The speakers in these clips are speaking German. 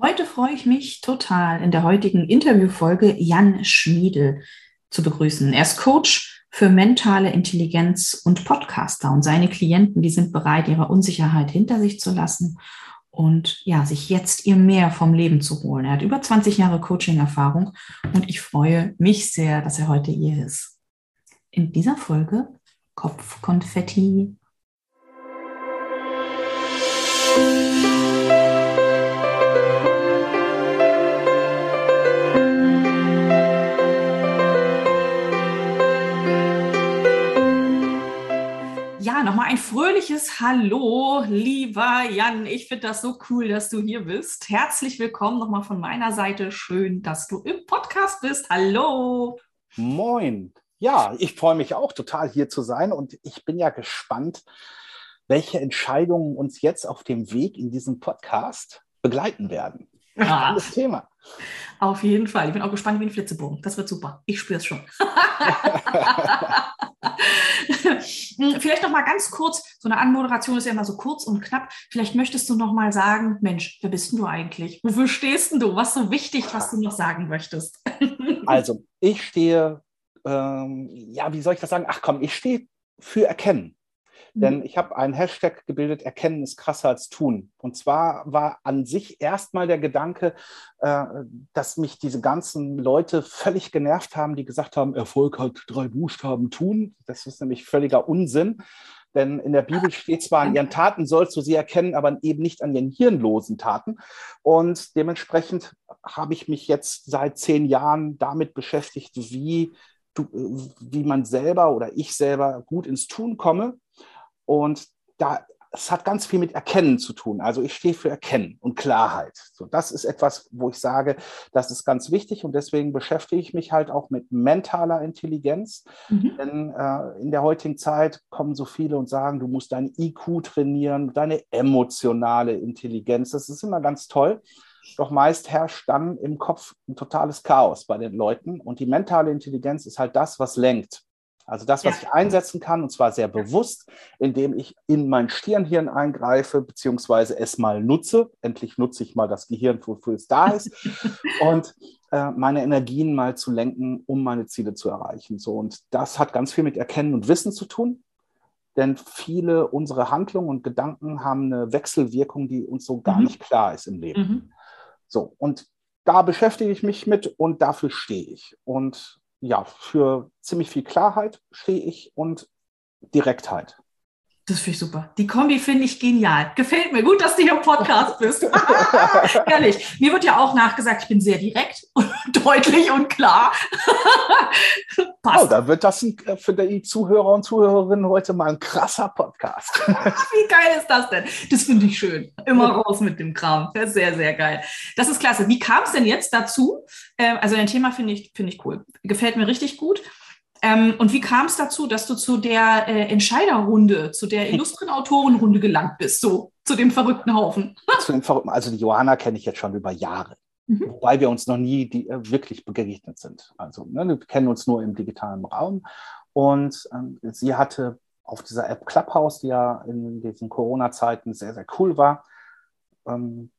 Heute freue ich mich total, in der heutigen Interviewfolge Jan Schmiedel zu begrüßen. Er ist Coach für mentale Intelligenz und Podcaster und seine Klienten, die sind bereit, ihre Unsicherheit hinter sich zu lassen und ja, sich jetzt ihr mehr vom Leben zu holen. Er hat über 20 Jahre Coaching-Erfahrung und ich freue mich sehr, dass er heute hier ist. In dieser Folge Kopfkonfetti. Nochmal ein fröhliches Hallo, lieber Jan. Ich finde das so cool, dass du hier bist. Herzlich willkommen nochmal von meiner Seite. Schön, dass du im Podcast bist. Hallo. Moin. Ja, ich freue mich auch total hier zu sein und ich bin ja gespannt, welche Entscheidungen uns jetzt auf dem Weg in diesem Podcast begleiten werden. Ah. Thema. Auf jeden Fall. Ich bin auch gespannt wie ein Flitzebogen. Das wird super. Ich spüre es schon. Vielleicht noch mal ganz kurz, so eine Anmoderation ist ja immer so kurz und knapp. Vielleicht möchtest du noch mal sagen, Mensch, wer bist denn du eigentlich? Wofür stehst denn du? Was ist so wichtig, was du noch sagen möchtest? also, ich stehe, ähm, ja, wie soll ich das sagen? Ach komm, ich stehe für Erkennen. Denn mhm. ich habe einen Hashtag gebildet, Erkennen ist krasser als tun. Und zwar war an sich erstmal der Gedanke, äh, dass mich diese ganzen Leute völlig genervt haben, die gesagt haben, Erfolg hat drei Buchstaben tun. Das ist nämlich völliger Unsinn. Denn in der Bibel steht zwar, an ihren Taten sollst du sie erkennen, aber eben nicht an ihren hirnlosen Taten. Und dementsprechend habe ich mich jetzt seit zehn Jahren damit beschäftigt, wie, du, wie man selber oder ich selber gut ins Tun komme und da, es hat ganz viel mit Erkennen zu tun. Also ich stehe für Erkennen und Klarheit. So, das ist etwas, wo ich sage, das ist ganz wichtig und deswegen beschäftige ich mich halt auch mit mentaler Intelligenz. Mhm. Denn äh, in der heutigen Zeit kommen so viele und sagen, du musst dein IQ trainieren, deine emotionale Intelligenz. Das ist immer ganz toll. Doch meist herrscht dann im Kopf ein totales Chaos bei den Leuten und die mentale Intelligenz ist halt das, was lenkt. Also das, was ja. ich einsetzen kann, und zwar sehr bewusst, indem ich in mein Stirnhirn eingreife, beziehungsweise es mal nutze. Endlich nutze ich mal das Gehirn, wofür es da ist. und äh, meine Energien mal zu lenken, um meine Ziele zu erreichen. So, und das hat ganz viel mit Erkennen und Wissen zu tun. Denn viele unserer Handlungen und Gedanken haben eine Wechselwirkung, die uns so gar mhm. nicht klar ist im Leben. Mhm. So, und da beschäftige ich mich mit und dafür stehe ich. Und ja, für ziemlich viel Klarheit stehe ich und Direktheit. Das finde ich super. Die Kombi finde ich genial. Gefällt mir. Gut, dass du hier im Podcast bist. Ehrlich. Mir wird ja auch nachgesagt, ich bin sehr direkt und deutlich und klar. Passt. Oh, da wird das ein, äh, für die Zuhörer und Zuhörerinnen heute mal ein krasser Podcast. Wie geil ist das denn? Das finde ich schön. Immer raus mit dem Kram. Das ist sehr, sehr geil. Das ist klasse. Wie kam es denn jetzt dazu? Ähm, also dein Thema finde ich, finde ich cool. Gefällt mir richtig gut. Ähm, und wie kam es dazu, dass du zu der äh, Entscheiderrunde, zu der illustren Autorenrunde gelangt bist, so zu dem verrückten Haufen? zu dem verrückten, also die Johanna kenne ich jetzt schon über Jahre. Mhm. Wobei wir uns noch nie die, äh, wirklich begegnet sind. Also ne, wir kennen uns nur im digitalen Raum. Und ähm, sie hatte auf dieser App Clubhouse, die ja in diesen Corona-Zeiten sehr, sehr cool war, ähm,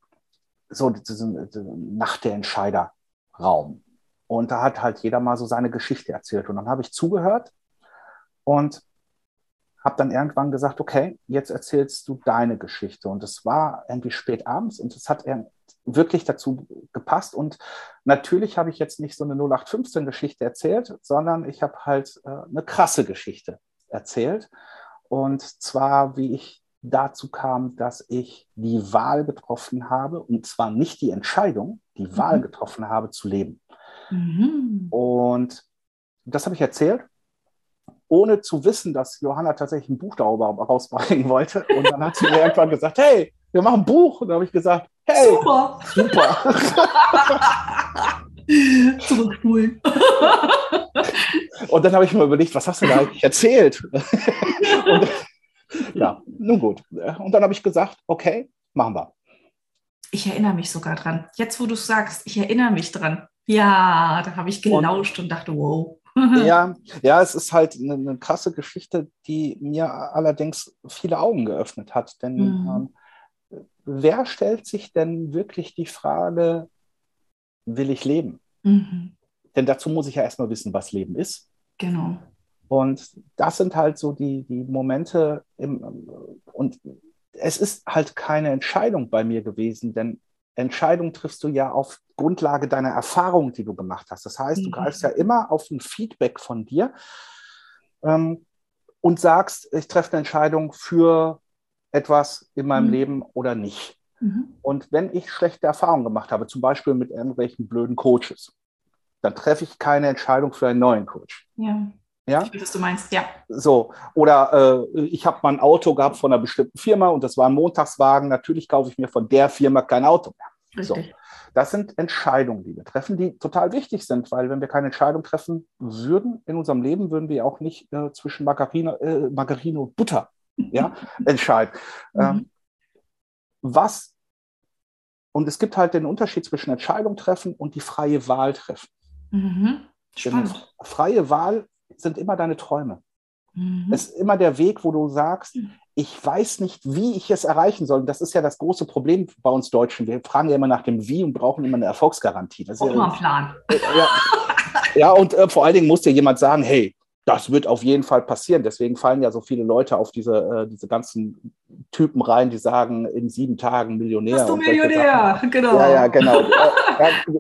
so diesen, diesen Nacht der Entscheider-Raum. Und da hat halt jeder mal so seine Geschichte erzählt. Und dann habe ich zugehört und habe dann irgendwann gesagt, okay, jetzt erzählst du deine Geschichte. Und es war irgendwie spät abends und es hat wirklich dazu gepasst. Und natürlich habe ich jetzt nicht so eine 0815-Geschichte erzählt, sondern ich habe halt äh, eine krasse Geschichte erzählt. Und zwar, wie ich dazu kam, dass ich die Wahl getroffen habe, und zwar nicht die Entscheidung, die mhm. Wahl getroffen habe, zu leben. Mhm. Und das habe ich erzählt, ohne zu wissen, dass Johanna tatsächlich ein Buch darüber rausbringen wollte. Und dann hat sie mir irgendwann gesagt, hey, wir machen ein Buch. Und dann habe ich gesagt, hey, super. Super. Zurückspulen. Und dann habe ich mir überlegt, was hast du da eigentlich erzählt? Und, ja, nun gut. Und dann habe ich gesagt, okay, machen wir. Ich erinnere mich sogar dran. Jetzt, wo du es sagst, ich erinnere mich dran. Ja, da habe ich gelauscht und, und, dachte, wow. ja, ja, es ist halt eine, eine, krasse Geschichte, die mir allerdings viele Augen geöffnet hat. Denn mhm. ähm, wer stellt sich denn wirklich die Frage, will ich leben? Mhm. Denn dazu muss ich ja erstmal wissen, was Leben ist. Genau. Und das sind halt so die, die Momente im, und es ist halt keine Entscheidung bei mir gewesen, denn Entscheidung triffst du ja auf Grundlage deiner Erfahrung, die du gemacht hast. Das heißt, du mhm. greifst ja immer auf ein Feedback von dir ähm, und sagst, ich treffe eine Entscheidung für etwas in meinem mhm. Leben oder nicht. Mhm. Und wenn ich schlechte Erfahrungen gemacht habe, zum Beispiel mit irgendwelchen blöden Coaches, dann treffe ich keine Entscheidung für einen neuen Coach. Ja. Ja? Ich weiß, was du meinst, ja. So, oder äh, ich habe mal ein Auto gehabt von einer bestimmten Firma und das war ein Montagswagen. Natürlich kaufe ich mir von der Firma kein Auto mehr. So. Das sind Entscheidungen, die wir treffen, die total wichtig sind, weil wenn wir keine Entscheidung treffen würden in unserem Leben, würden wir auch nicht äh, zwischen Margarine, äh, Margarine und Butter ja, entscheiden. Mhm. Ähm, was, und es gibt halt den Unterschied zwischen Entscheidung treffen und die freie Wahl treffen. Mhm. Spannend. freie Wahl sind immer deine Träume. Mhm. Es ist immer der Weg, wo du sagst, mhm. ich weiß nicht, wie ich es erreichen soll. Das ist ja das große Problem bei uns Deutschen. Wir fragen ja immer nach dem Wie und brauchen immer eine Erfolgsgarantie. Das ist ja, immer ein Plan. Ja, ja und äh, vor allen Dingen muss dir jemand sagen, hey, das wird auf jeden Fall passieren. Deswegen fallen ja so viele Leute auf diese, äh, diese ganzen Typen rein, die sagen, in sieben Tagen Millionär. Bist du Millionär, genau. Ja, ja, genau.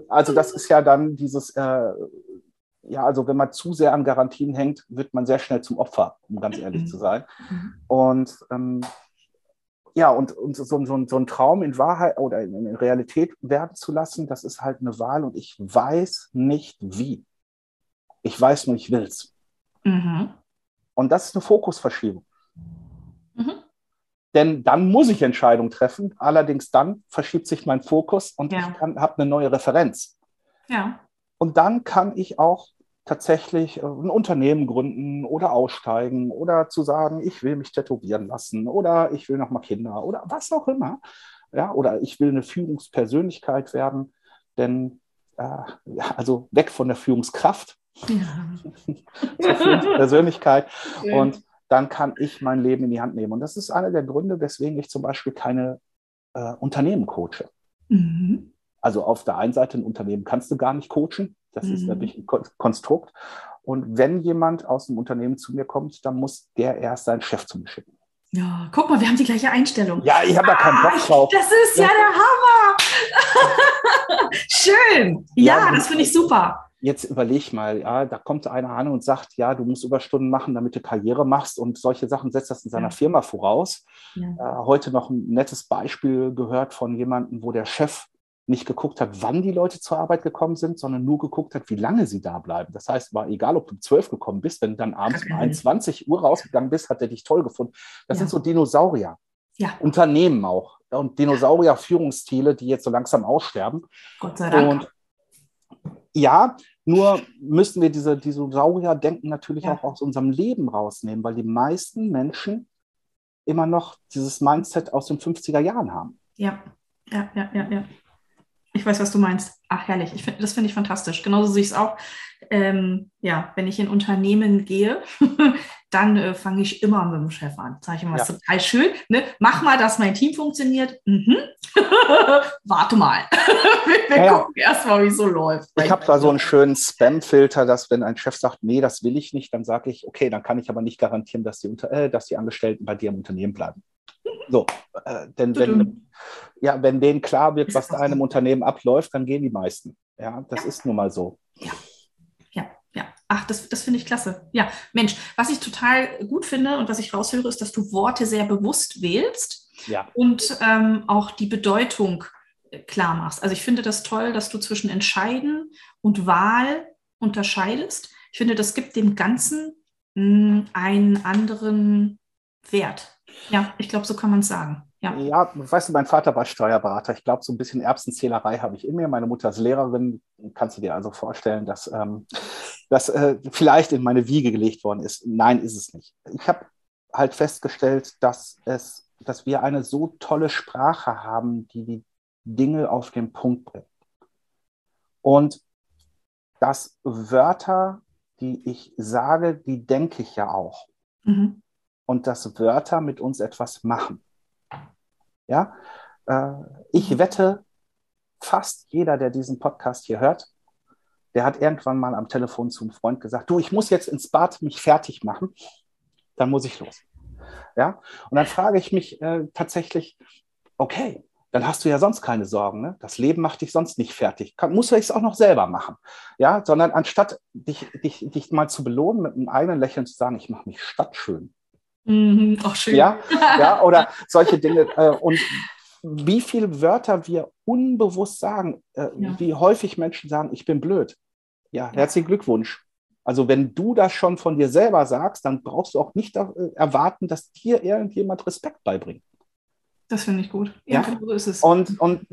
also das ist ja dann dieses, äh, ja, also wenn man zu sehr an Garantien hängt, wird man sehr schnell zum Opfer, um ganz ehrlich mhm. zu sein. Mhm. Und ähm, ja, und, und so, so, so ein Traum in Wahrheit oder in, in, Realität werden zu lassen, das ist halt eine Wahl und ich weiß nicht wie. Ich weiß nur, ich will's. Mhm. Und das ist eine Fokusverschiebung. Mhm. Denn dann muss ich Entscheidungen treffen. Allerdings dann verschiebt sich mein Fokus und ja. ich habe eine neue Referenz. Ja. Und dann kann ich auch tatsächlich äh, ein Unternehmen gründen oder aussteigen oder zu sagen, ich will mich tätowieren lassen oder ich will noch mal Kinder oder was auch immer. Ja, oder ich will eine Führungspersönlichkeit werden, denn äh, also weg von der Führungskraft ja. zur Führungspersönlichkeit ja. und dann kann ich mein Leben in die Hand nehmen. Und das ist einer der Gründe, weswegen ich zum Beispiel keine äh, Unternehmen coache. Mhm. Also auf der einen Seite ein Unternehmen kannst du gar nicht coachen, das mhm. ist nämlich ein Konstrukt. Und wenn jemand aus dem Unternehmen zu mir kommt, dann muss der erst seinen Chef zu mir schicken. Ja, guck mal, wir haben die gleiche Einstellung. Ja, ich habe da keinen Bock ah, drauf. Das ist ja, ja der Hammer. Schön. Ja, ja das finde ich super. Jetzt überleg mal, ja, da kommt einer an und sagt, ja, du musst Überstunden machen, damit du Karriere machst und solche Sachen setzt das in seiner ja. Firma voraus. Äh, heute noch ein nettes Beispiel gehört von jemandem, wo der Chef nicht geguckt hat, wann die Leute zur Arbeit gekommen sind, sondern nur geguckt hat, wie lange sie da bleiben. Das heißt, war egal, ob du um 12 gekommen bist, wenn du dann abends um 21 Uhr rausgegangen bist, hat er dich toll gefunden. Das ja. sind so Dinosaurier. Ja. Unternehmen auch. Und Dinosaurier-Führungsstile, die jetzt so langsam aussterben. Gott sei Dank. Und ja, nur müssen wir diese Dinosaurier-Denken natürlich ja. auch aus unserem Leben rausnehmen, weil die meisten Menschen immer noch dieses Mindset aus den 50er Jahren haben. Ja, ja, ja, ja, ja. Ich weiß, was du meinst. Ach, herrlich. Ich find, das finde ich fantastisch. Genauso sehe ich es auch. Ähm, ja, wenn ich in Unternehmen gehe, dann äh, fange ich immer mit dem Chef an. Sage ich immer, ja. ist total schön. Ne? Mach mal, dass mein Team funktioniert. Mhm. Warte mal. Wir ja, gucken ja. erst mal, wie es so läuft. Ich habe da so einen schönen Spam-Filter, dass wenn ein Chef sagt, nee, das will ich nicht, dann sage ich, okay, dann kann ich aber nicht garantieren, dass die, unter, äh, dass die Angestellten bei dir im Unternehmen bleiben. So, äh, denn wenn, ja, wenn denen klar wird, was da einem Unternehmen abläuft, dann gehen die meisten. Ja, das ja. ist nun mal so. Ja, ja, ja. Ach, das, das finde ich klasse. Ja, Mensch, was ich total gut finde und was ich raushöre, ist, dass du Worte sehr bewusst wählst ja. und ähm, auch die Bedeutung äh, klar machst. Also ich finde das toll, dass du zwischen Entscheiden und Wahl unterscheidest. Ich finde, das gibt dem Ganzen mh, hm, einen anderen Wert. Ja, ich glaube, so kann man es sagen. Ja. ja, weißt du, mein Vater war Steuerberater. Ich glaube, so ein bisschen Erbsenzählerei habe ich in mir. Meine Mutter ist Lehrerin. Kannst du dir also vorstellen, dass ähm, das äh, vielleicht in meine Wiege gelegt worden ist? Nein, ist es nicht. Ich habe halt festgestellt, dass, es, dass wir eine so tolle Sprache haben, die die Dinge auf den Punkt bringt. Und dass Wörter, die ich sage, die denke ich ja auch. Mhm und dass Wörter mit uns etwas machen. Ja, äh, ich mhm. wette, fast jeder, der diesen Podcast hier hört, der hat irgendwann mal am Telefon zum Freund gesagt, du, ich muss jetzt ins Bad mich fertig machen, dann muss ich los. Ja, und dann frage ich mich äh, tatsächlich, okay, dann hast du ja sonst keine Sorgen. Ne? Das Leben macht dich sonst nicht fertig. Kann, musst du es auch noch selber machen. Ja, sondern anstatt dich, dich, dich mal zu belohnen mit einem eigenen Lächeln zu sagen, ich mache mich stadtschön. Mhm, auch schön. Ja, ja, oder solche Dinge. Äh, und wie viele Wörter wir unbewusst sagen, äh, ja. wie häufig Menschen sagen, ich bin blöd. Ja, herzlichen Glückwunsch. Also wenn du das schon von dir selber sagst, dann brauchst du auch nicht äh, erwarten, dass dir irgendjemand Respekt beibringt. Das finde ich gut. Ja, ja? Genau so ist es. Und, und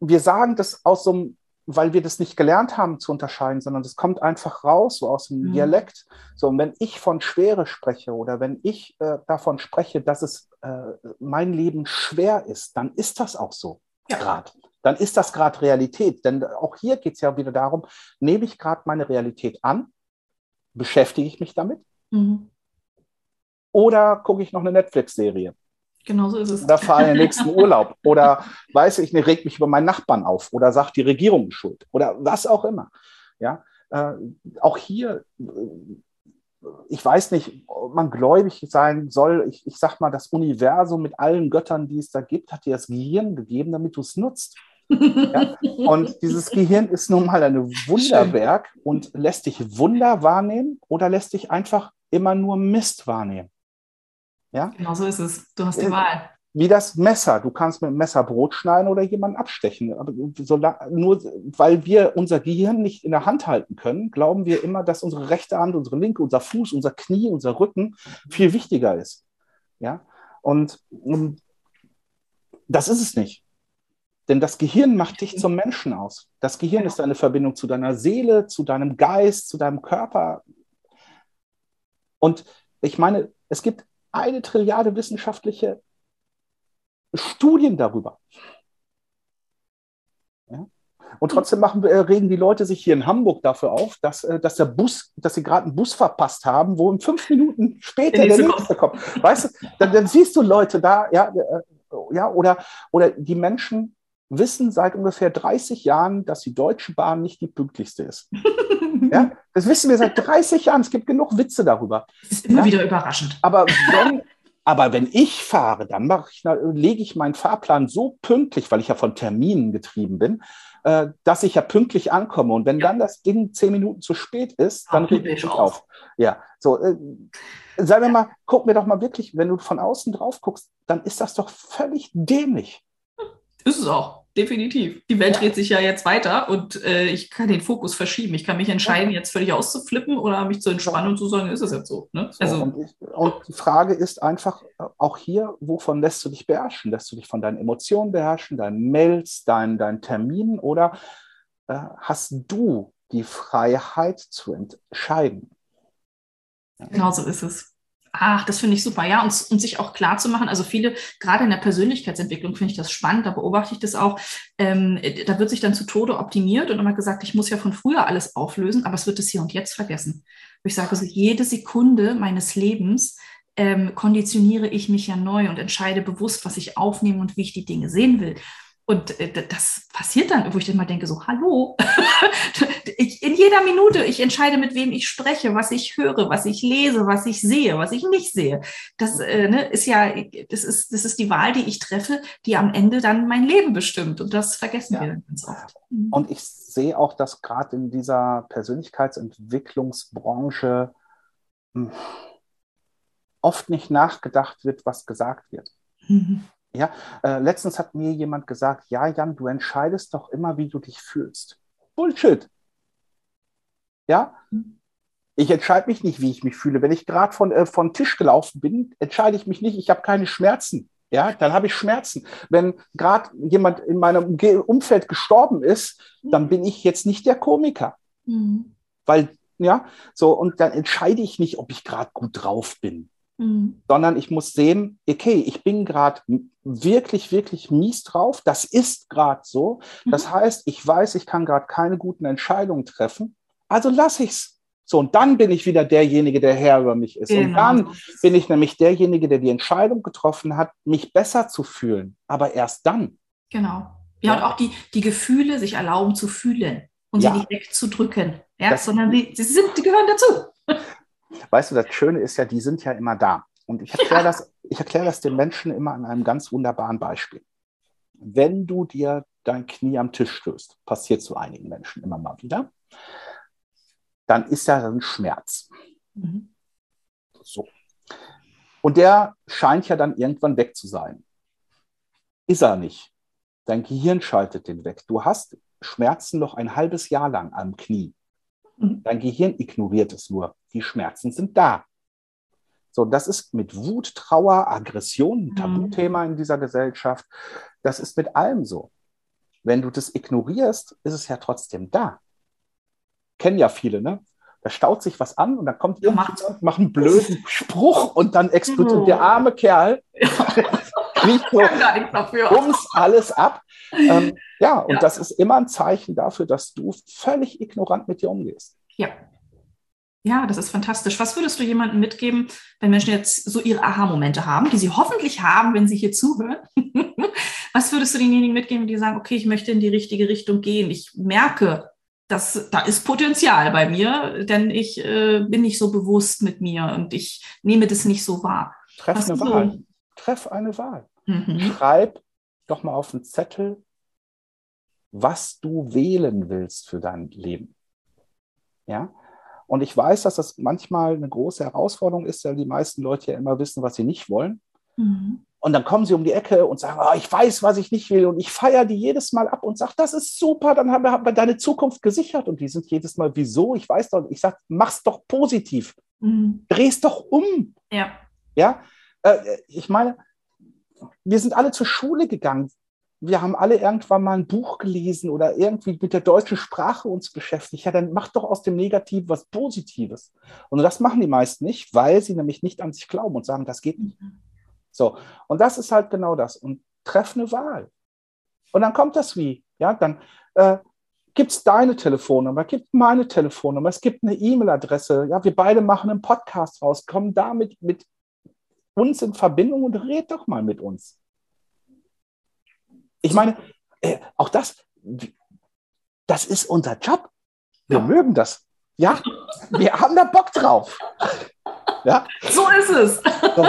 wir sagen das aus so einem, weil wir das nicht gelernt haben zu unterscheiden, sondern das kommt einfach raus, so aus dem mhm. Dialekt. So, und wenn ich von Schwere spreche oder wenn ich äh, davon spreche, dass es äh, mein Leben schwer ist, dann ist das auch so ja. gerade dann ist das gerade Realität. Denn auch hier geht es ja wieder darum, nehme ich gerade meine Realität an, beschäftige ich mich damit mhm. oder gucke ich noch eine Netflix-Serie? Genau so ist es. Oder fahre in den nächsten Urlaub. Oder weiß ich nicht, reg mich über meinen Nachbarn auf oder sagt, die Regierung schuld. Oder was auch immer. Ja, äh, auch hier ich weiß nicht, ob man gläubig sein soll. Ich, ich sag mal, das Universum mit allen Göttern, die es da gibt, hat dir das Gehirn gegeben, damit du es nutzt. Ja? Und dieses Gehirn ist nun mal ein Wunderwerk Schön. und lässt dich Wunder wahrnehmen oder lässt dich einfach immer nur Mist wahrnehmen. Ja? Genau so ist es. Du hast die Wahl wie das Messer. Du kannst mit dem Messer Brot schneiden oder jemanden abstechen. Aber nur weil wir unser Gehirn nicht in der Hand halten können, glauben wir immer, dass unsere rechte Hand, unsere linke, unser Fuß, unser Knie, unser Rücken viel wichtiger ist. Ja? Und, und das ist es nicht. Denn das Gehirn macht dich zum Menschen aus. Das Gehirn ist eine Verbindung zu deiner Seele, zu deinem Geist, zu deinem Körper. Und ich meine, es gibt eine Trilliarde wissenschaftliche Studien darüber. Ja? Und trotzdem machen, äh, regen die Leute sich hier in Hamburg dafür auf, dass, äh, dass der Bus, dass sie gerade einen Bus verpasst haben, wo in fünf Minuten später der nächste, kommt. Weißt du, dann, dann, siehst du Leute da, ja, äh, ja, oder, oder die Menschen wissen seit ungefähr 30 Jahren, dass die Deutsche Bahn nicht die pünktlichste ist. ja, das wissen wir seit 30 Jahren. Es gibt genug Witze darüber. Das ist immer ja? wieder überraschend. Aber wenn, aber wenn ich fahre, dann ich, lege ich meinen Fahrplan so pünktlich, weil ich ja von Terminen getrieben bin, äh, dass ich ja pünktlich ankomme. Und wenn ja. dann das Ding zehn Minuten zu spät ist, dann reg ich mich auf. auf. Ja, so. Äh, sagen wir mal, guck mir doch mal wirklich, wenn du von außen drauf guckst, dann ist das doch völlig dämlich. Ist es auch definitiv. Die Welt ja. dreht sich ja jetzt weiter und äh, ich kann den Fokus verschieben. Ich kann mich entscheiden, ja. jetzt völlig auszuflippen oder mich zu entspannen und zu sagen, ist es jetzt so. Ne? so also, und, ich, und, die Frage ist einfach äh, auch hier, wovon lässt du dich beherrschen? Lässt du dich von deinen Emotionen beherrschen, deinen Mails, deinen, deinen Terminen oder äh, hast du die Freiheit zu entscheiden? Genau so ist es. Ach, das finde ich super, ja. Und, und sich auch klar zu machen, also viele, gerade in der Persönlichkeitsentwicklung finde ich das spannend, da beobachte ich das auch, ähm, da wird sich dann zu Tode optimiert und immer gesagt, ich muss ja von früher alles auflösen, aber es wird es hier und jetzt vergessen. Ich sage also, jede Sekunde meines Lebens ähm, konditioniere ich mich ja neu und entscheide bewusst, was ich aufnehme und wie ich die Dinge sehen will. Und äh, das passiert dann, wo ich dann mal denke, so, hallo, ich, in jeder Minute, ich entscheide, mit wem ich spreche, was ich höre, was ich lese, was ich sehe, was ich nicht sehe. Das äh, ne, ist ja, das ist, das ist die Wahl, die ich treffe, die am Ende dann mein Leben bestimmt. Und das vergessen ja. wir dann ganz oft. Mhm. Und ich sehe auch, dass gerade in dieser Persönlichkeitsentwicklungsbranche hm, oft nicht nachgedacht wird, was gesagt wird. Mhm. Ja, äh, letztens hat mir jemand gesagt, ja, Jan, du entscheidest doch immer, wie du dich fühlst. Bullshit. Ja, ich entscheide mich nicht, wie ich mich fühle. Wenn ich gerade von, äh, von Tisch gelaufen bin, entscheide ich mich nicht, ich habe keine Schmerzen. Ja, dann habe ich Schmerzen. Wenn gerade jemand in meinem Umfeld gestorben ist, dann bin ich jetzt nicht der Komiker. Mhm. Weil, ja, so, und dann entscheide ich nicht, ob ich gerade gut drauf bin. Mhm. Sondern ich muss sehen, okay, ich bin gerade wirklich, wirklich mies drauf. Das ist gerade so. Das mhm. heißt, ich weiß, ich kann gerade keine guten Entscheidungen treffen. Also lasse ich es. So, und dann bin ich wieder derjenige, der Herr über mich ist. Genau. Und dann bin ich nämlich derjenige, der die Entscheidung getroffen hat, mich besser zu fühlen. Aber erst dann. Genau. Ja, und auch die, die Gefühle sich erlauben zu fühlen und ja. sie nicht wegzudrücken. Ja, das, sondern die, sie sind, die gehören dazu. Weißt du, das Schöne ist ja, die sind ja immer da. Und ich erkläre ja. das, ich erkläre das den Menschen immer an einem ganz wunderbaren Beispiel. Wenn du dir dein Knie am Tisch stößt, passiert zu einigen Menschen immer mal wieder, dann ist da ein Schmerz. Mhm. So. Und der scheint ja dann irgendwann weg zu sein. Ist er nicht. Dein Gehirn schaltet den weg. Du hast Schmerzen noch ein halbes Jahr lang am Knie. Mhm. Dein Gehirn ignoriert es nur. Die Schmerzen sind da. So, das ist mit Wut, Trauer, Aggression ein mhm. Tabuthema in dieser Gesellschaft. Das ist mit allem so. Wenn du das ignorierst, ist es ja trotzdem da. Kennen ja viele, ne? Da staut sich was an und dann kommt jemand und macht einen blöden Spruch und dann explodiert mhm. der arme Kerl. Kriegt so ums alles ab. Ähm, ja, und ja. das ist immer ein Zeichen dafür, dass du völlig ignorant mit dir umgehst. Ja, ja, das ist fantastisch. Was würdest du jemandem mitgeben, wenn Menschen jetzt so ihre Aha-Momente haben, die sie hoffentlich haben, wenn sie hier zuhören? Was würdest du denjenigen mitgeben, die sagen, okay, ich möchte in die richtige Richtung gehen? Ich merke, dass da ist Potenzial bei mir, denn ich äh, bin nicht so bewusst mit mir und ich nehme das nicht so wahr. Treff Was eine so? Wahl. Treff eine Wahl. Mhm. Schreib doch mal auf den Zettel, was du wählen willst für dein Leben. Ja, und ich weiß, dass das manchmal eine große Herausforderung ist, weil die meisten Leute ja immer wissen, was sie nicht wollen. Mhm. Und dann kommen sie um die Ecke und sagen, oh, ich weiß, was ich nicht will. Und ich feiere die jedes Mal ab und sage, das ist super, dann haben wir, haben wir deine Zukunft gesichert. Und die sind jedes Mal, wieso? Ich weiß doch, ich sage, mach's doch positiv. Mhm. Dreh's doch um. Ja. Ja. Äh, ich meine, wir sind alle zur Schule gegangen wir haben alle irgendwann mal ein Buch gelesen oder irgendwie mit der deutschen Sprache uns beschäftigt. Ja, dann mach doch aus dem Negativen was Positives. Und das machen die meisten nicht, weil sie nämlich nicht an sich glauben und sagen, das geht nicht. So, und das ist halt genau das. Und treff eine Wahl. Und dann kommt das wie. Ja, dann äh, gibt es deine Telefonnummer, gibt meine Telefonnummer, es gibt eine E-Mail-Adresse. Ja, wir beide machen einen Podcast raus, kommen damit mit uns in Verbindung und red doch mal mit uns. Ich meine, äh, auch das, das ist unser Job. Wir ja. mögen das. Ja, wir haben da Bock drauf. Ja. So ist es. So.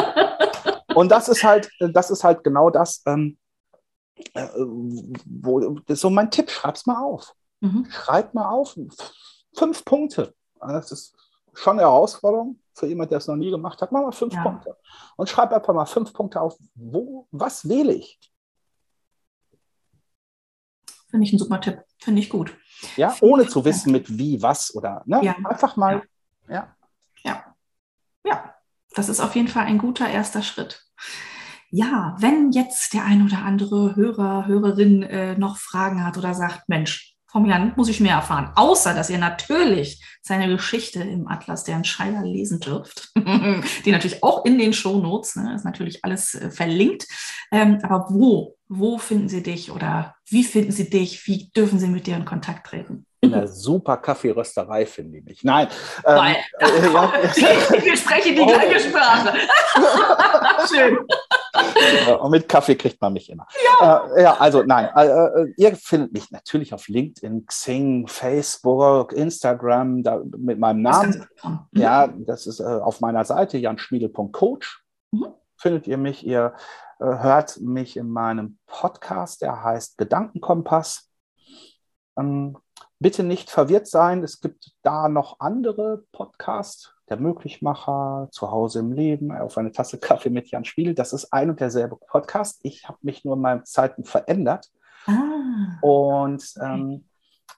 Und das ist halt, das ist halt genau das, ähm, äh, wo, das ist so mein Tipp, schreib's mal auf. Mhm. Schreib mal auf. Fünf Punkte. Das ist schon eine Herausforderung für jemanden, der es noch nie gemacht hat. Mach mal fünf ja. Punkte. Und schreib einfach mal fünf Punkte auf. Wo, was wähle ich? Finde ich ein super Tipp. Finde ich gut. Ja, ohne zu wissen, mit wie, was oder ne? Ja. einfach mal. Ja. ja. Ja. Das ist auf jeden Fall ein guter erster Schritt. Ja, wenn jetzt der ein oder andere Hörer, Hörerin äh, noch Fragen hat oder sagt, Mensch, vom Jan muss ich mehr erfahren. Außer, dass ihr natürlich seine Geschichte im Atlas der Entscheider lesen dürft. Die natürlich auch in den Shownotes, ne, ist natürlich alles äh, verlinkt. Ähm, aber wo, wo finden sie dich oder wie finden sie dich? Wie dürfen sie mit dir in Kontakt treten? In einer super Kaffeerösterei finde ich mich. Nein. Ähm, äh, ja. Wir sprechen die gleiche Sprache. Schön. Und mit Kaffee kriegt man mich immer. Ja, äh, ja also nein. Äh, äh, ihr findet mich natürlich auf LinkedIn, Xing, Facebook, Instagram da, mit meinem Namen. Das mhm. Ja, das ist äh, auf meiner Seite janschmiedel.coach. Mhm. Findet ihr mich. Ihr äh, hört mich in meinem Podcast, der heißt Gedankenkompass. Ähm, bitte nicht verwirrt sein. Es gibt da noch andere Podcasts. Der Möglichmacher, zu Hause im Leben, auf eine Tasse Kaffee mit Jan Spiel. Das ist ein und derselbe Podcast. Ich habe mich nur in meinen Zeiten verändert ah. und ähm,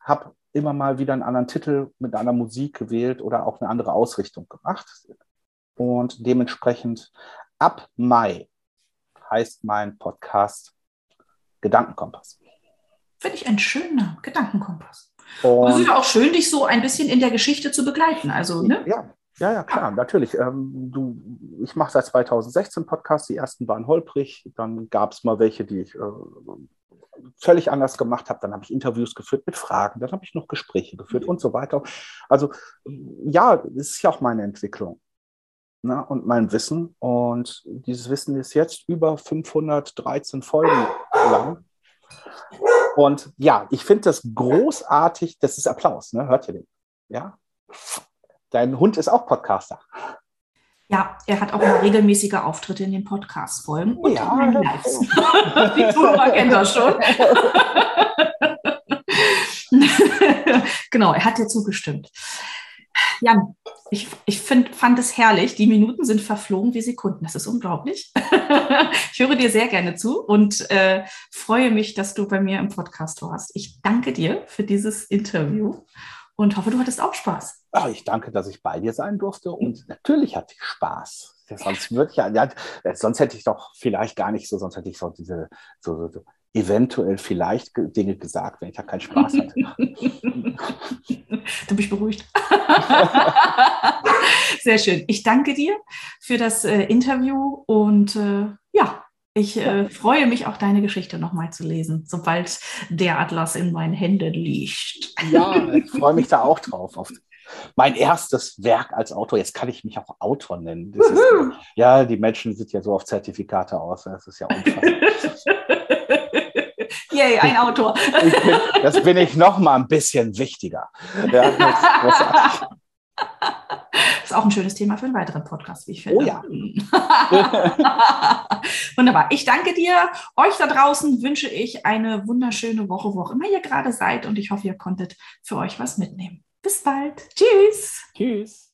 habe immer mal wieder einen anderen Titel mit einer Musik gewählt oder auch eine andere Ausrichtung gemacht. Und dementsprechend ab Mai heißt mein Podcast Gedankenkompass. Finde ich einen schönen Gedankenkompass. Und es ist ja auch schön, dich so ein bisschen in der Geschichte zu begleiten. Also, ne? Ja, ja, ja, klar, natürlich. Ähm, du, ich mache seit 2016 Podcasts, die ersten waren holprig, dann gab es mal welche, die ich äh, völlig anders gemacht habe. Dann habe ich Interviews geführt mit Fragen, dann habe ich noch Gespräche geführt mhm. und so weiter. Also ja, das ist ja auch meine Entwicklung ne, und mein Wissen. Und dieses Wissen ist jetzt über 513 Folgen lang. Und ja, ich finde das großartig. Das ist Applaus, ne? hört ihr den? Ja? Dein Hund ist auch Podcaster. Ja, er hat auch mal regelmäßige Auftritte in den Podcast-Folgen und ja, in Lives. Die Zuhörer kennen das schon. genau, er hat dir zugestimmt. Jan, ich, ich find, fand es herrlich. Die Minuten sind verflogen wie Sekunden. Das ist unglaublich. ich höre dir sehr gerne zu und äh, freue mich, dass du bei mir im Podcast warst. Ich danke dir für dieses Interview und hoffe, du hattest auch Spaß. Ach, ich danke, dass ich bei dir sein durfte und natürlich hatte ich Spaß. Sonst würde ich ja, ja, sonst hätte ich doch vielleicht gar nicht so, sonst hätte ich so diese so, so, so eventuell vielleicht Dinge gesagt, wenn ich da keinen Spaß hatte. du bist beruhigt. Sehr schön. Ich danke dir für das äh, Interview und äh, ja, ich äh, freue mich auch deine Geschichte nochmal zu lesen, sobald der Atlas in meinen Händen liegt. Ja, ich freue mich da auch drauf. Auf mein erstes Werk als Autor. Jetzt kann ich mich auch Autor nennen. Ist, ja, die Menschen sind ja so auf Zertifikate aus. Das ist ja unfassbar. Yay, ein Autor. Bin, das bin ich noch mal ein bisschen wichtiger. Ja, das, Ist auch ein schönes Thema für einen weiteren Podcast, wie ich finde. Oh ja. Wunderbar. Ich danke dir. Euch da draußen wünsche ich eine wunderschöne Woche, wo auch immer ihr gerade seid. Und ich hoffe, ihr konntet für euch was mitnehmen. Bis bald. Tschüss. Tschüss.